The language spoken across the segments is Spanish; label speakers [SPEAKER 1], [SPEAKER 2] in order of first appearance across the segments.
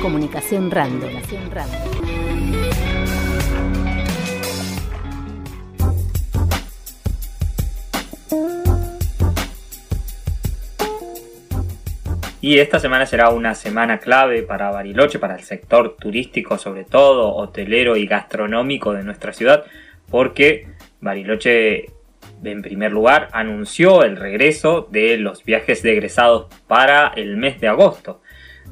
[SPEAKER 1] Comunicación Random.
[SPEAKER 2] Y esta semana será una semana clave para Bariloche, para el sector turístico sobre todo, hotelero y gastronómico de nuestra ciudad, porque Bariloche en primer lugar anunció el regreso de los viajes de egresados para el mes de agosto.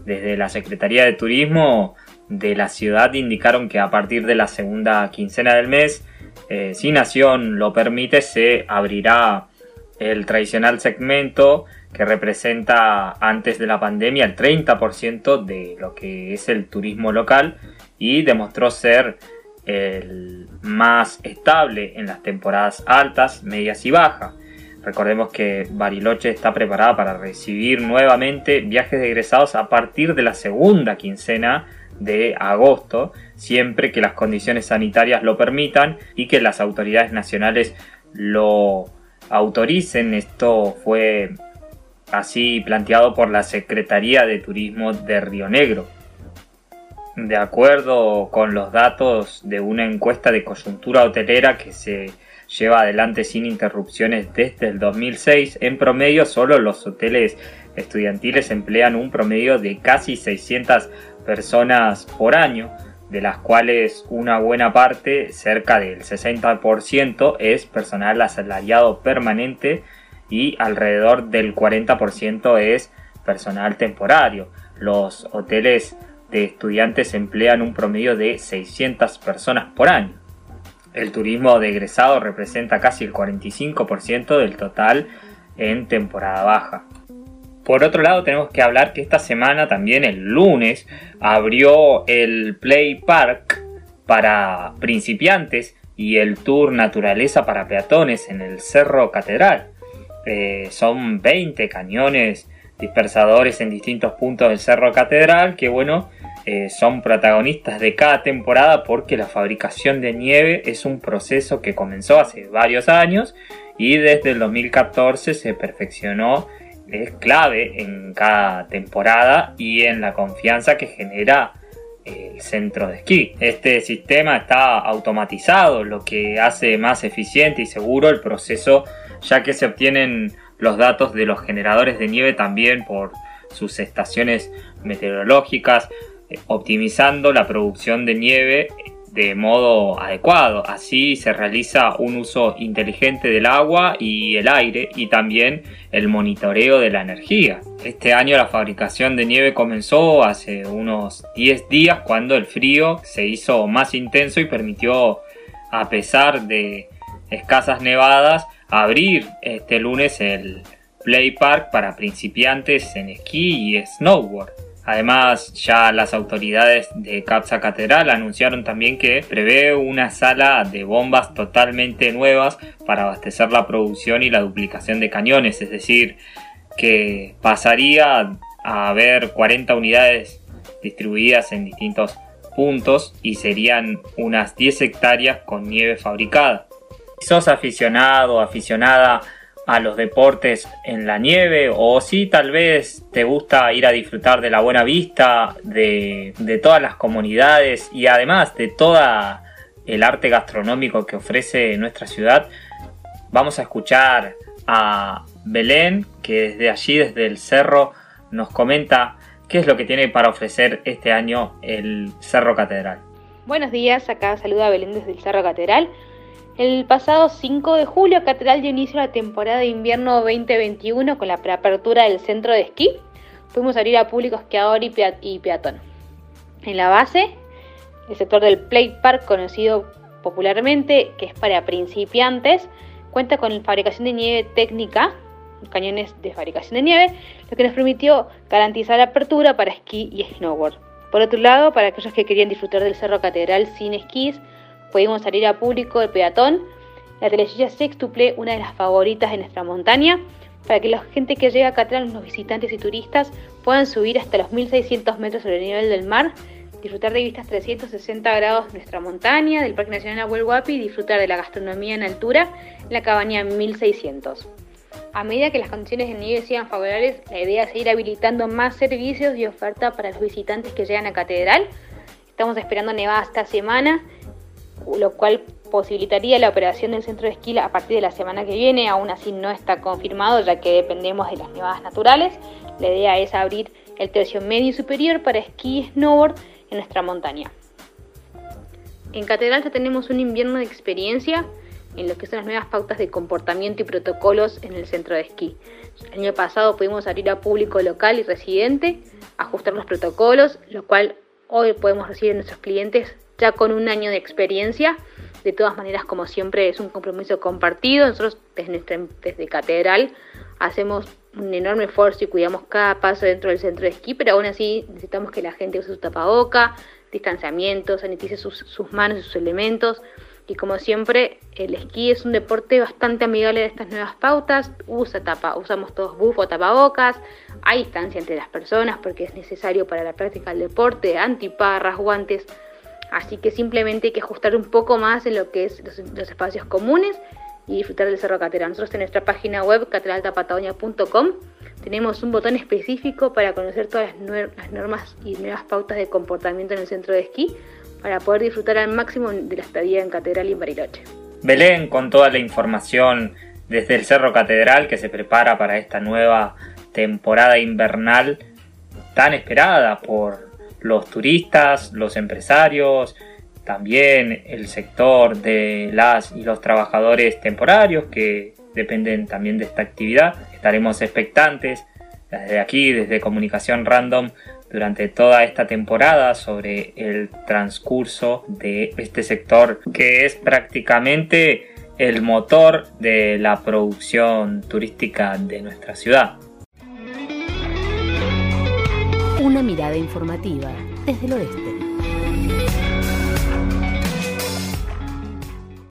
[SPEAKER 2] Desde la Secretaría de Turismo de la ciudad indicaron que a partir de la segunda quincena del mes, eh, si Nación lo permite, se abrirá el tradicional segmento que representa antes de la pandemia el 30% de lo que es el turismo local y demostró ser el más estable en las temporadas altas, medias y bajas. Recordemos que Bariloche está preparada para recibir nuevamente viajes de egresados a partir de la segunda quincena de agosto, siempre que las condiciones sanitarias lo permitan y que las autoridades nacionales lo autoricen. Esto fue así planteado por la Secretaría de Turismo de Río Negro. De acuerdo con los datos de una encuesta de coyuntura hotelera que se lleva adelante sin interrupciones desde el 2006, en promedio solo los hoteles estudiantiles emplean un promedio de casi 600 personas por año, de las cuales una buena parte, cerca del 60%, es personal asalariado permanente y alrededor del 40% es personal temporario. Los hoteles de estudiantes emplean un promedio de 600 personas por año. El turismo de representa casi el 45% del total en temporada baja. Por otro lado, tenemos que hablar que esta semana, también el lunes, abrió el Play Park para principiantes y el Tour Naturaleza para peatones en el Cerro Catedral. Eh, son 20 cañones dispersadores en distintos puntos del Cerro Catedral que, bueno, eh, son protagonistas de cada temporada porque la fabricación de nieve es un proceso que comenzó hace varios años y desde el 2014 se perfeccionó, es clave en cada temporada y en la confianza que genera el centro de esquí. Este sistema está automatizado, lo que hace más eficiente y seguro el proceso ya que se obtienen los datos de los generadores de nieve también por sus estaciones meteorológicas, optimizando la producción de nieve de modo adecuado. Así se realiza un uso inteligente del agua y el aire y también el monitoreo de la energía. Este año la fabricación de nieve comenzó hace unos 10 días cuando el frío se hizo más intenso y permitió, a pesar de escasas nevadas, abrir este lunes el Play Park para principiantes en esquí y snowboard. Además, ya las autoridades de Capsa Catedral anunciaron también que prevé una sala de bombas totalmente nuevas para abastecer la producción y la duplicación de cañones, es decir, que pasaría a haber 40 unidades distribuidas en distintos puntos y serían unas 10 hectáreas con nieve fabricada. Si sos aficionado o aficionada a los deportes en la nieve o si tal vez te gusta ir a disfrutar de la buena vista de, todas las comunidades y además de toda el arte gastronómico que ofrece nuestra ciudad vamos a escuchar a Belén que desde allí desde el cerro nos comenta qué es lo que tiene para ofrecer este año el Cerro Catedral.
[SPEAKER 3] Buenos días, acá saluda Belén desde el Cerro Catedral. El pasado 5 de julio, Catedral dio inicio a la temporada de invierno 2021 con la preapertura del centro de esquí. Pudimos abrir a público esquiador y, y peatón. En la base, el sector del Play Park, conocido popularmente, que es para principiantes, cuenta con fabricación de nieve técnica, cañones de fabricación de nieve, lo que nos permitió garantizar la apertura para esquí y snowboard. Por otro lado, para aquellos que querían disfrutar del Cerro Catedral sin esquís, Pudimos salir a público de peatón. La telesilla sextuple, una de las favoritas de nuestra montaña, para que la gente que llega acá atrás, los visitantes y turistas, puedan subir hasta los 1600 metros sobre el nivel del mar, disfrutar de vistas 360 grados de nuestra montaña, del Parque Nacional Abuel Huapi y disfrutar de la gastronomía en altura en la cabaña 1600. A medida que las condiciones de nieve sean favorables, la idea es seguir habilitando más servicios y oferta para los visitantes que llegan a Catedral. Estamos esperando nevada esta semana, lo cual posibilitaría la operación del centro de esquí a partir de la semana que viene. Aún así no está confirmado ya que dependemos de las nevadas naturales. La idea es abrir el tercio medio y superior para esquí y snowboard en nuestra montaña. En Catedral ya tenemos un invierno de experiencia en lo que son las nuevas pautas de comportamiento y protocolos en el centro de esquí. El año pasado pudimos abrir a público local y residente, ajustar los protocolos, lo cual hoy podemos recibir a nuestros clientes ya con un año de experiencia. De todas maneras, como siempre, es un compromiso compartido. Nosotros desde, desde Catedral hacemos un enorme esfuerzo y cuidamos cada paso dentro del centro de esquí, pero aún así necesitamos que la gente use su tapaboca, distanciamiento, sanitice sus, sus manos y sus elementos. Y como siempre, el esquí es un deporte bastante amigable de estas nuevas pautas. Usa tapa, usamos todos bufo, tapabocas. Hay distancia entre las personas porque es necesario para la práctica del deporte, antiparras, guantes. Así que simplemente hay que ajustar un poco más en lo que es los, espacios comunes y disfrutar del Cerro Catedral. Nosotros en nuestra página web catedraltapatagonia.com tenemos un botón específico para conocer todas las, normas y nuevas pautas de comportamiento en el centro de esquí para poder disfrutar al máximo de la estadía en Catedral y en Bariloche.
[SPEAKER 2] Belén con toda la información desde el Cerro Catedral que se prepara para esta nueva temporada invernal tan esperada por los turistas, los empresarios, también el sector de las y los trabajadores temporarios que dependen también de esta actividad. Estaremos expectantes desde aquí, desde Comunicación Random, durante toda esta temporada sobre el transcurso de este sector que es prácticamente el motor de la producción turística de nuestra ciudad.
[SPEAKER 1] Una mirada informativa desde el oeste.